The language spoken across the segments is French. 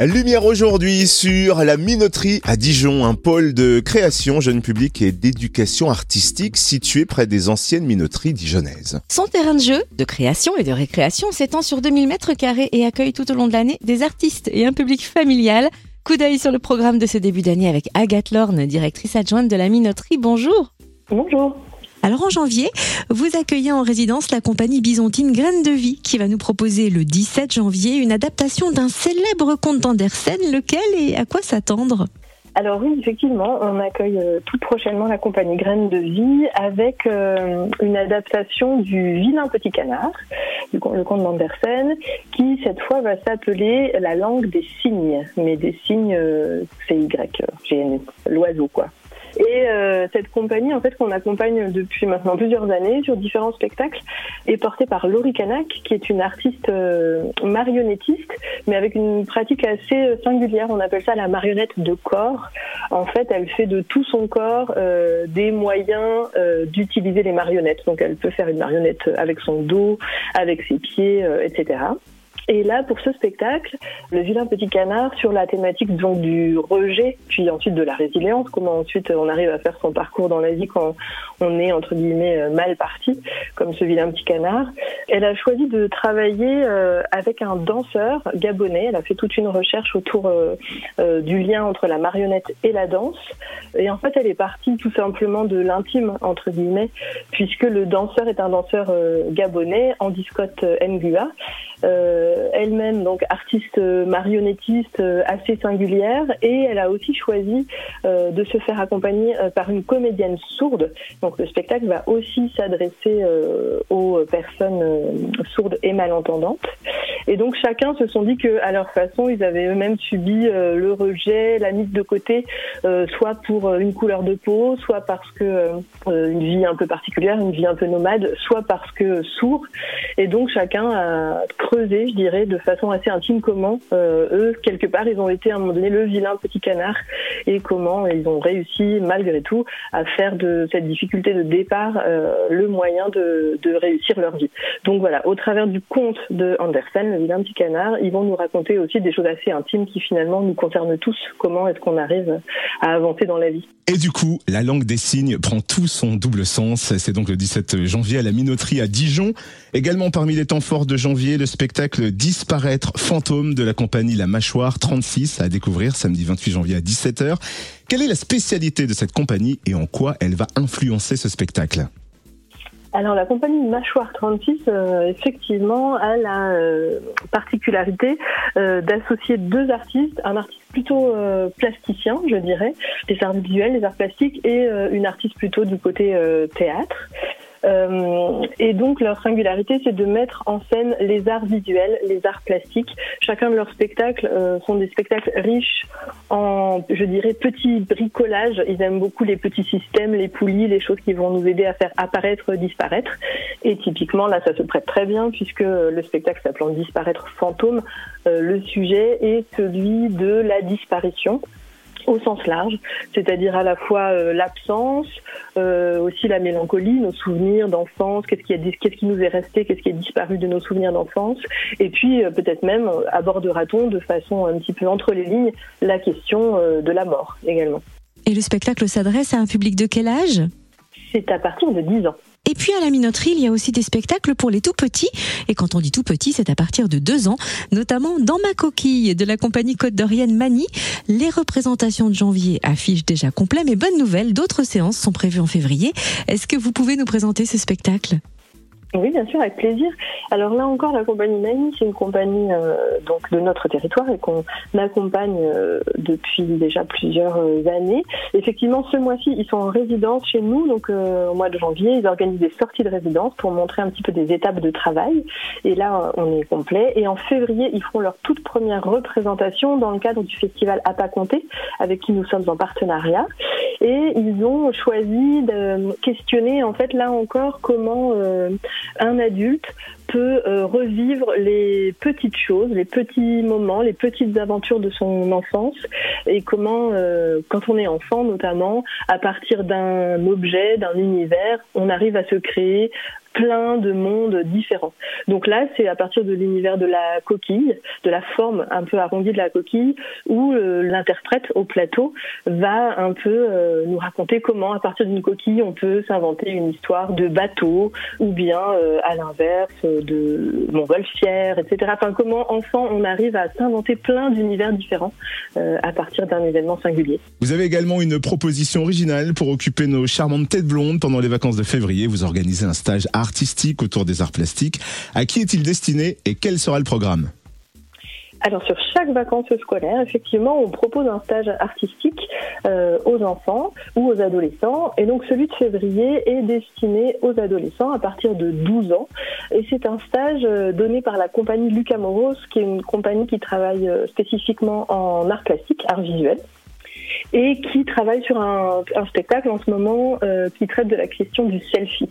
Lumière aujourd'hui sur la Minoterie à Dijon, un pôle de création jeune public et d'éducation artistique situé près des anciennes minoteries dijonnaises. Son terrain de jeu, de création et de récréation s'étend sur 2000 mètres carrés et accueille tout au long de l'année des artistes et un public familial. Coup d'œil sur le programme de ce début d'année avec Agathe Lorne, directrice adjointe de la Minoterie. Bonjour. Bonjour. Alors en janvier, vous accueillez en résidence la compagnie byzantine Graines de Vie qui va nous proposer le 17 janvier une adaptation d'un célèbre conte d'Andersen, lequel et à quoi s'attendre? Alors oui, effectivement, on accueille euh, tout prochainement la compagnie Graines de Vie avec euh, une adaptation du Vilain Petit Canard, le conte d'Andersen, qui cette fois va s'appeler La langue des signes, mais des signes, euh, c'est Y, l'oiseau quoi. Et euh, cette compagnie, en fait, qu'on accompagne depuis maintenant plusieurs années sur différents spectacles, est portée par Laurie Canac, qui est une artiste euh, marionnettiste, mais avec une pratique assez euh, singulière. On appelle ça la marionnette de corps. En fait, elle fait de tout son corps des moyens d'utiliser les marionnettes. Donc, elle peut faire une marionnette avec son dos, avec ses pieds, etc. Et là, pour ce spectacle, le vilain petit canard sur la thématique donc du rejet, puis ensuite de la résilience, comment ensuite on arrive à faire son parcours dans la vie quand on est entre guillemets euh, mal parti, comme ce vilain petit canard. Elle a choisi de travailler euh, avec un danseur gabonais. Elle a fait toute une recherche autour euh, du lien entre la marionnette et la danse. Et en fait, elle est partie tout simplement de l'intime entre guillemets, puisque le danseur est un danseur gabonais, Andy Scott Ngua. Euh, elle-même donc artiste marionnettiste euh, assez singulière et elle a aussi choisi euh, de se faire accompagner par une comédienne sourde. Donc le spectacle va aussi s'adresser aux personnes sourdes et malentendantes. Et donc chacun se sont dit que à leur façon, ils avaient eux-mêmes subi le rejet, la mise de côté, soit pour une couleur de peau, soit parce que une vie un peu particulière, une vie un peu nomade, soit parce que sourd. Et donc chacun a je dirais, de façon assez intime comment euh, eux, quelque part, ils ont été à un moment donné le vilain petit canard et comment ils ont réussi, malgré tout, à faire de cette difficulté de départ euh, le moyen de, de, réussir leur vie. Donc voilà, au travers du conte de Andersen, le vilain petit canard, ils vont nous raconter aussi des choses assez intimes qui finalement nous concernent tous. Comment est-ce qu'on arrive à avancer dans la vie? Et du coup, la langue des signes prend tout son double sens. C'est donc le 17 janvier à la Minoterie à Dijon. Également parmi les temps forts de janvier, le spectacle Disparaître fantôme de la compagnie La Mâchoire 36 à découvrir samedi 28 janvier à 17h. Quelle est la spécialité de cette compagnie et en quoi elle va influencer ce spectacle? Alors la compagnie Mâchoire 36, euh, effectivement, a la euh, particularité euh, d'associer deux artistes, un artiste plutôt plasticien, je dirais, des arts visuels, des arts plastiques, et une artiste plutôt du côté théâtre. Euh, et donc leur singularité, c'est de mettre en scène les arts visuels, les arts plastiques. Chacun de leurs spectacles euh, sont des spectacles riches en, je dirais, petits bricolages. Ils aiment beaucoup les petits systèmes, les poulies, les choses qui vont nous aider à faire apparaître, disparaître. Et typiquement, là, ça se prête très bien puisque le spectacle s'appelant Disparaître fantôme, euh, le sujet est celui de la disparition au sens large, c'est-à-dire à la fois euh, l'absence, euh, aussi la mélancolie, nos souvenirs d'enfance, qu'est-ce qui, qu'est-ce qui nous est resté, qu'est-ce qui est disparu de nos souvenirs d'enfance, et puis euh, peut-être même abordera-t-on de façon un petit peu entre les lignes la question de la mort également. Et le spectacle s'adresse à un public de quel âge? C'est à partir de 10 ans. Et puis à la minoterie, il y a aussi des spectacles pour les tout petits. Et quand on dit tout petit, c'est à partir de deux ans, notamment dans ma coquille de la compagnie Côte d'Orienne Mani. Les représentations de janvier affichent déjà complet, mais bonne nouvelle, d'autres séances sont prévues en février. Est-ce que vous pouvez nous présenter ce spectacle? Oui, bien sûr, avec plaisir. Alors là encore, la compagnie Nani, c'est une compagnie euh, donc de notre territoire et qu'on accompagne euh, depuis déjà plusieurs euh, années. Effectivement, ce mois-ci, ils sont en résidence chez nous, donc au mois de janvier, ils organisent des sorties de résidence pour montrer un petit peu des étapes de travail. Et là, on est complet. Et en février, ils feront leur toute première représentation dans le cadre du festival Apa Comté, avec qui nous sommes en partenariat. Et ils ont choisi de questionner, en fait, là encore, comment un adulte peut euh, revivre les petites choses, les petits moments, les petites aventures de son enfance et comment, euh, quand on est enfant notamment, à partir d'un objet, d'un univers, on arrive à se créer plein de mondes différents. Donc là, c'est à partir de l'univers de la coquille, de la forme un peu arrondie de la coquille, où euh, l'interprète au plateau va un peu euh, nous raconter comment, à partir d'une coquille, on peut s'inventer une histoire de bateau, ou bien euh, à l'inverse de montgolfière, etc. Enfin, comment enfant on arrive à s'inventer plein d'univers différents à partir d'un événement singulier. Vous avez également une proposition originale pour occuper nos charmantes têtes blondes pendant les vacances de février. Vous organisez un stage artistique autour des arts plastiques. À qui est-il destiné et quel sera le programme? Alors sur chaque vacances scolaire, effectivement, on propose un stage artistique euh, aux enfants ou aux adolescents. Et donc celui de février est destiné aux adolescents à partir de 12 ans. Et c'est un stage euh, donné par la compagnie Lucas Moros, qui est une compagnie qui travaille euh, spécifiquement en art plastique, art visuel et qui travaille sur un, spectacle en ce moment euh, qui traite de la question du selfie.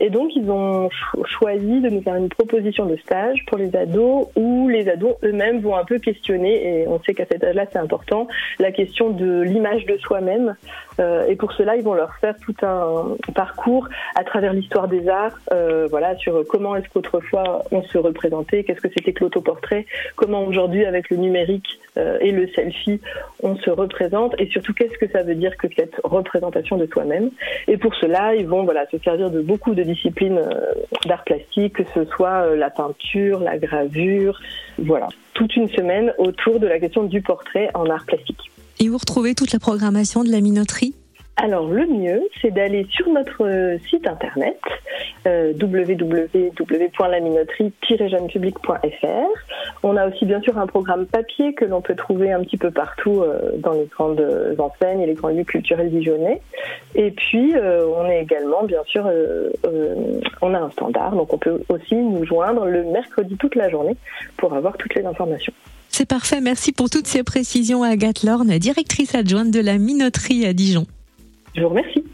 Et donc ils ont choisi de nous faire une proposition de stage pour les ados où les ados eux-mêmes vont un peu questionner, et on sait qu'à cet âge-là c'est important, la question de l'image de soi-même. Euh, et pour cela, ils vont leur faire tout un parcours à travers l'histoire des arts, euh, voilà, sur comment est-ce qu'autrefois on se représentait, qu'est-ce que c'était que l'autoportrait, comment aujourd'hui avec le numérique et le selfie on se représente et surtout qu'est-ce que ça veut dire que cette représentation de soi-même? Et pour cela, ils vont voilà se servir de beaucoup de disciplines euh, d'art plastique, que ce soit euh, la peinture, la gravure, voilà, toute une semaine autour de la question du portrait en art plastique. Et vous retrouvez toute la programmation de la minoterie alors le mieux, c'est d'aller sur notre euh, site internet euh, www.laminoterie-jeunepublic.fr. On a aussi bien sûr un programme papier que l'on peut trouver un petit peu partout euh, dans les grandes enseignes et les grands lieux culturels dijonnais. Et puis on est également bien sûr, on a un standard, donc on peut aussi nous joindre le mercredi toute la journée pour avoir toutes les informations. C'est parfait, merci pour toutes ces précisions Agathe Lorne, directrice adjointe de la minoterie à Dijon. Je vous remercie.